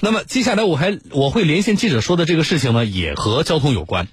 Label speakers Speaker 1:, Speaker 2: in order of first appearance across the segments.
Speaker 1: 那么接下来我还我会连线记者说的这个事情呢，也和交通有关。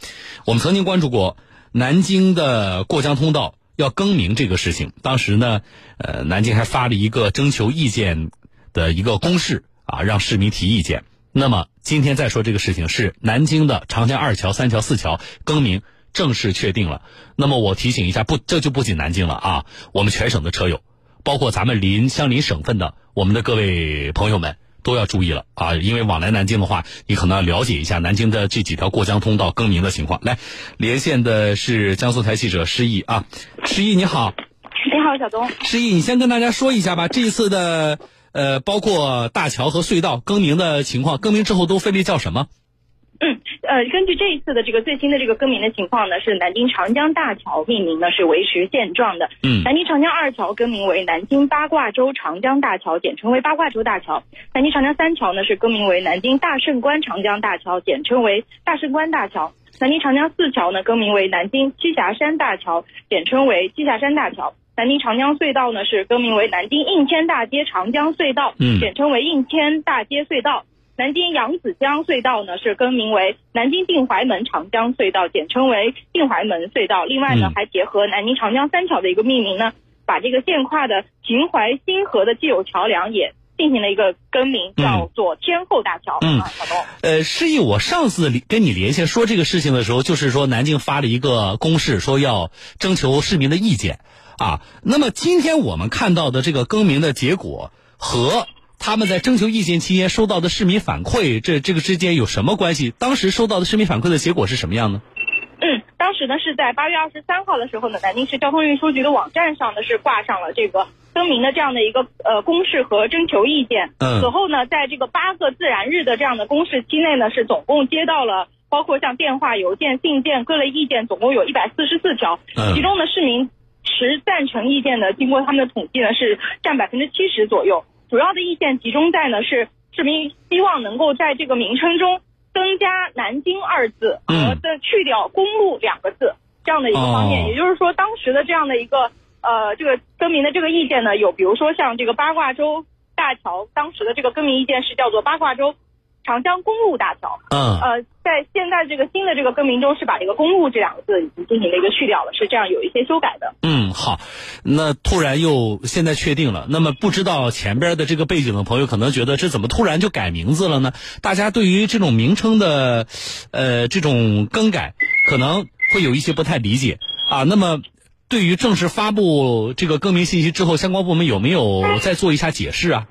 Speaker 1: 我们曾经关注过南京的过江通道要更名这个事情，当时呢，呃，南京还发了一个征求意见的一个公示啊，让市民提意见。那么今天再说这个事情，是南京的长江二桥、三桥、四桥更名正式确定了。那么我提醒一下，不，这就不仅南京了啊，我们全省的车友，包括咱们邻相邻省份的我们的各位朋友们都要注意了啊，因为往来南京的话，你可能要了解一下南京的这几条过江通道更名的情况。来，连线的是江苏台记者施毅啊，施毅你好，
Speaker 2: 你好，小东，
Speaker 1: 施毅，你先跟大家说一下吧，这一次的。呃，包括大桥和隧道更名的情况，更名之后都分别叫什么？
Speaker 2: 嗯，呃，根据这一次的这个最新的这个更名的情况呢，是南京长江大桥命名呢是维持现状的。
Speaker 1: 嗯，
Speaker 2: 南京长江二桥更名为南京八卦洲长江大桥，简称为八卦洲大桥。南京长江三桥呢是更名为南京大胜关长江大桥，简称为大胜关大桥。南京长江四桥呢更名为南京栖霞山大桥，简称为栖霞山大桥。南京长江隧道呢是更名为南京应天大街长江隧道，
Speaker 1: 嗯，
Speaker 2: 简称为应天大街隧道。南京扬子江隧道呢是更名为南京定淮门长江隧道，简称为定淮门隧道。另外呢，还结合南京长江三桥的一个命名呢，把这个现跨的秦淮新河的既有桥梁也进行了一个更名，叫做天后大桥。
Speaker 1: 嗯，
Speaker 2: 小东，
Speaker 1: 呃，示意我上次跟你连线说这个事情的时候，就是说南京发了一个公示，说要征求市民的意见。啊，那么今天我们看到的这个更名的结果和他们在征求意见期间收到的市民反馈，这这个之间有什么关系？当时收到的市民反馈的结果是什么样呢？
Speaker 2: 嗯，当时呢是在八月二十三号的时候呢，南京市交通运输局的网站上呢是挂上了这个声明的这样的一个呃公示和征求意见。
Speaker 1: 嗯。
Speaker 2: 此后呢，在这个八个自然日的这样的公示期内呢，是总共接到了包括像电话、邮件、信件各类意见，总共有一百四十四条。
Speaker 1: 嗯。
Speaker 2: 其中呢，市民。持赞成意见的，经过他们的统计呢，是占百分之七十左右。主要的意见集中在呢，是市民希望能够在这个名称中增加“南京”二字和的去掉“公路”两个字这样的一个方面。也就是说，当时的这样的一个呃这个更名的这个意见呢，有比如说像这个八卦洲大桥，当时的这个更名意见是叫做八卦洲。长江公路大桥，
Speaker 1: 嗯，
Speaker 2: 呃，在现在这个新的这个更名中是把这个公路这两个字已经进行了一个去掉了，是这样有一些修改的。
Speaker 1: 嗯，好，那突然又现在确定了，那么不知道前边的这个背景的朋友可能觉得这怎么突然就改名字了呢？大家对于这种名称的，呃，这种更改可能会有一些不太理解啊。那么对于正式发布这个更名信息之后，相关部门有没有再做一下解释啊？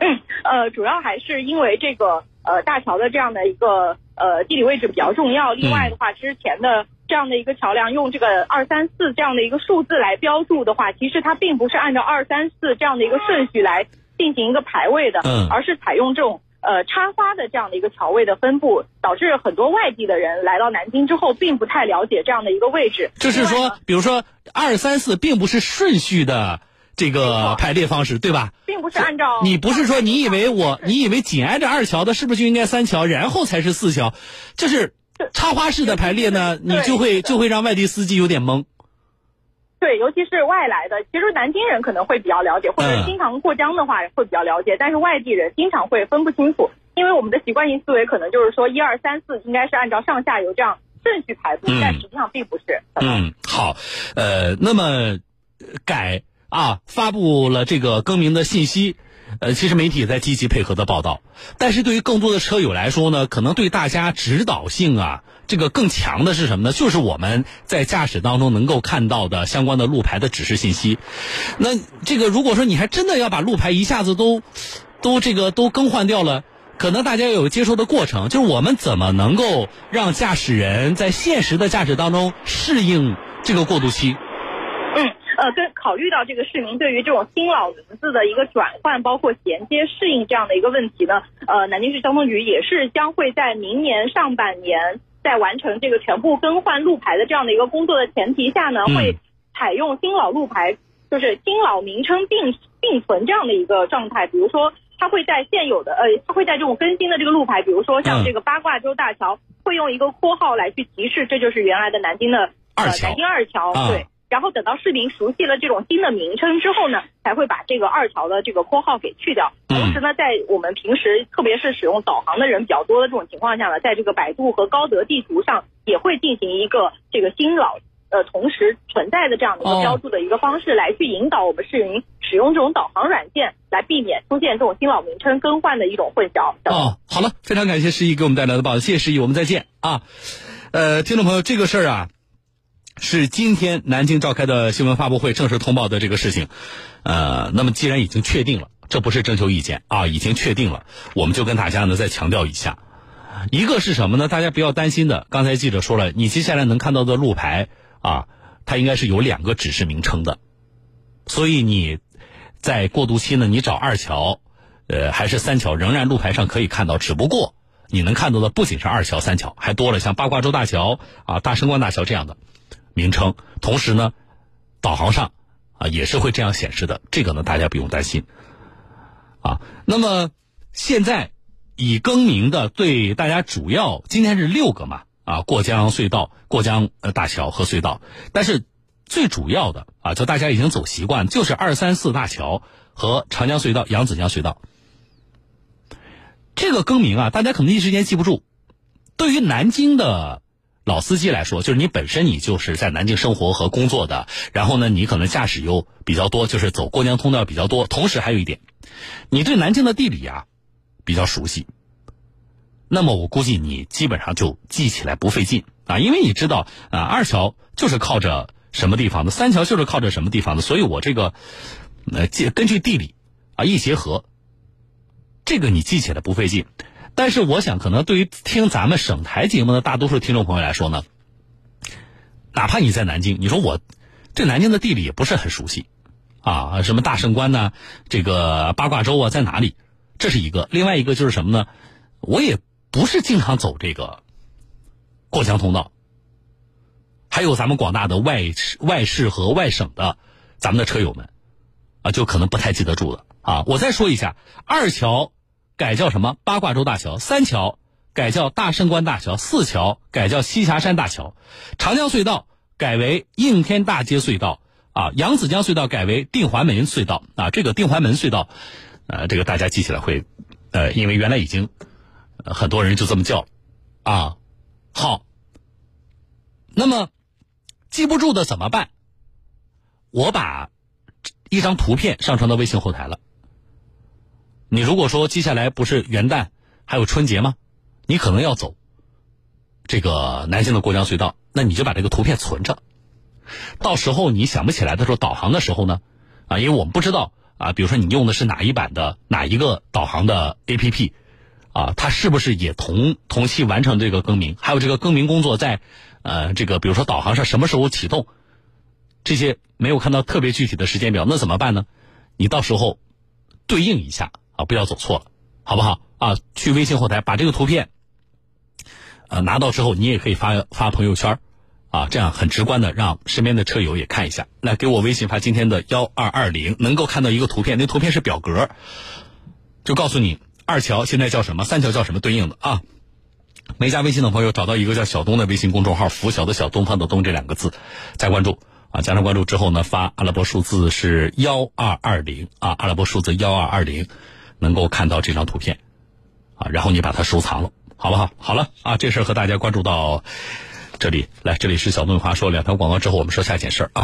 Speaker 2: 嗯，呃，主要还是因为这个。呃，大桥的这样的一个呃地理位置比较重要。另外的话，之前的这样的一个桥梁用这个二三四这样的一个数字来标注的话，其实它并不是按照二三四这样的一个顺序来进行一个排位的，
Speaker 1: 嗯，
Speaker 2: 而是采用这种呃插花的这样的一个桥位的分布，导致很多外地的人来到南京之后，并不太了解这样的一个位置。
Speaker 1: 就是说，比如说二三四并不是顺序的。这个排列方式对吧？
Speaker 2: 并不是按照
Speaker 1: 你不是说你以为我你以为紧挨着二桥的，是不是就应该三桥，然后才是四桥？就是插花式的排列呢，你就会就会让外地司机有点懵。
Speaker 2: 对，尤其是外来的，其实南京人可能会比较了解，或者经常过江的话会比较了解，但是外地人经常会分不清楚，因为我们的习惯性思维可能就是说一二三四应该是按照上下游这样顺序排布，但实际上并不是。
Speaker 1: 嗯，好，呃，那么改。啊，发布了这个更名的信息，呃，其实媒体也在积极配合的报道，但是对于更多的车友来说呢，可能对大家指导性啊，这个更强的是什么呢？就是我们在驾驶当中能够看到的相关的路牌的指示信息。那这个如果说你还真的要把路牌一下子都，都这个都更换掉了，可能大家有接受的过程，就是我们怎么能够让驾驶人在现实的驾驶当中适应这个过渡期？
Speaker 2: 嗯呃，跟考虑到这个市民对于这种新老名字的一个转换，包括衔接适应这样的一个问题呢，呃，南京市交通局也是将会在明年上半年，在完成这个全部更换路牌的这样的一个工作的前提下呢，会采用新老路牌，就是新老名称并并存这样的一个状态。比如说，它会在现有的呃，它会在这种更新的这个路牌，比如说像这个八卦洲大桥，会用一个括号来去提示，这就是原来的南京的
Speaker 1: 二桥，
Speaker 2: 南京二桥，对。然后等到市民熟悉了这种新的名称之后呢，才会把这个二条的这个括号给去掉。同时呢，在我们平时特别是使用导航的人比较多的这种情况下呢，在这个百度和高德地图上也会进行一个这个新老呃同时存在的这样的一个标注的一个方式，来去引导我们市民使用这种导航软件，来避免出现这种新老名称更换的一种混淆。
Speaker 1: 哦，好了，非常感谢诗怡给我们带来的报道，谢谢诗怡，我们再见啊。呃，听众朋友，这个事儿啊。是今天南京召开的新闻发布会正式通报的这个事情，呃，那么既然已经确定了，这不是征求意见啊，已经确定了，我们就跟大家呢再强调一下，一个是什么呢？大家不要担心的，刚才记者说了，你接下来能看到的路牌啊，它应该是有两个指示名称的，所以你在过渡期呢，你找二桥，呃，还是三桥，仍然路牌上可以看到，只不过你能看到的不仅是二桥、三桥，还多了像八卦洲大桥啊、大升关大桥这样的。名称，同时呢，导航上啊也是会这样显示的，这个呢大家不用担心啊。那么现在已更名的，对大家主要今天是六个嘛啊，过江隧道、过江呃大桥和隧道，但是最主要的啊，就大家已经走习惯，就是二三四大桥和长江隧道、扬子江隧道。这个更名啊，大家可能一时间记不住，对于南京的。老司机来说，就是你本身你就是在南京生活和工作的，然后呢，你可能驾驶又比较多，就是走过江通道比较多。同时还有一点，你对南京的地理啊比较熟悉，那么我估计你基本上就记起来不费劲啊，因为你知道啊，二桥就是靠着什么地方的，三桥就是靠着什么地方的，所以我这个呃，根据地理啊一结合，这个你记起来不费劲。但是我想，可能对于听咱们省台节目的大多数听众朋友来说呢，哪怕你在南京，你说我对南京的地理也不是很熟悉，啊，什么大胜关呢，这个八卦洲啊在哪里？这是一个。另外一个就是什么呢？我也不是经常走这个过江通道。还有咱们广大的外外市和外省的咱们的车友们，啊，就可能不太记得住了啊。我再说一下，二桥。改叫什么？八卦洲大桥，三桥改叫大胜关大桥，四桥改叫栖霞山大桥，长江隧道改为应天大街隧道啊，扬子江隧道改为定环门隧道啊。这个定环门隧道，呃，这个大家记起来会，呃，因为原来已经很多人就这么叫啊。好，那么记不住的怎么办？我把一张图片上传到微信后台了。你如果说接下来不是元旦，还有春节吗？你可能要走这个南京的过江隧道，那你就把这个图片存着。到时候你想不起来的时候，导航的时候呢，啊，因为我们不知道啊，比如说你用的是哪一版的哪一个导航的 APP，啊，它是不是也同同期完成这个更名？还有这个更名工作在呃这个比如说导航上什么时候启动？这些没有看到特别具体的时间表，那怎么办呢？你到时候对应一下。不要走错了，好不好？啊，去微信后台把这个图片，呃，拿到之后，你也可以发发朋友圈，啊，这样很直观的让身边的车友也看一下。来，给我微信发今天的幺二二零，能够看到一个图片，那图片是表格，就告诉你二桥现在叫什么，三桥叫什么对应的啊。没加微信的朋友，找到一个叫小东的微信公众号，拂晓的小东方的东这两个字，再关注。啊，加上关注之后呢，发阿拉伯数字是幺二二零啊，阿拉伯数字幺二二零。能够看到这张图片，啊，然后你把它收藏了，好不好？好了啊，这事和大家关注到这里来，这里是小东华说两条广告之后，我们说下一件事儿啊。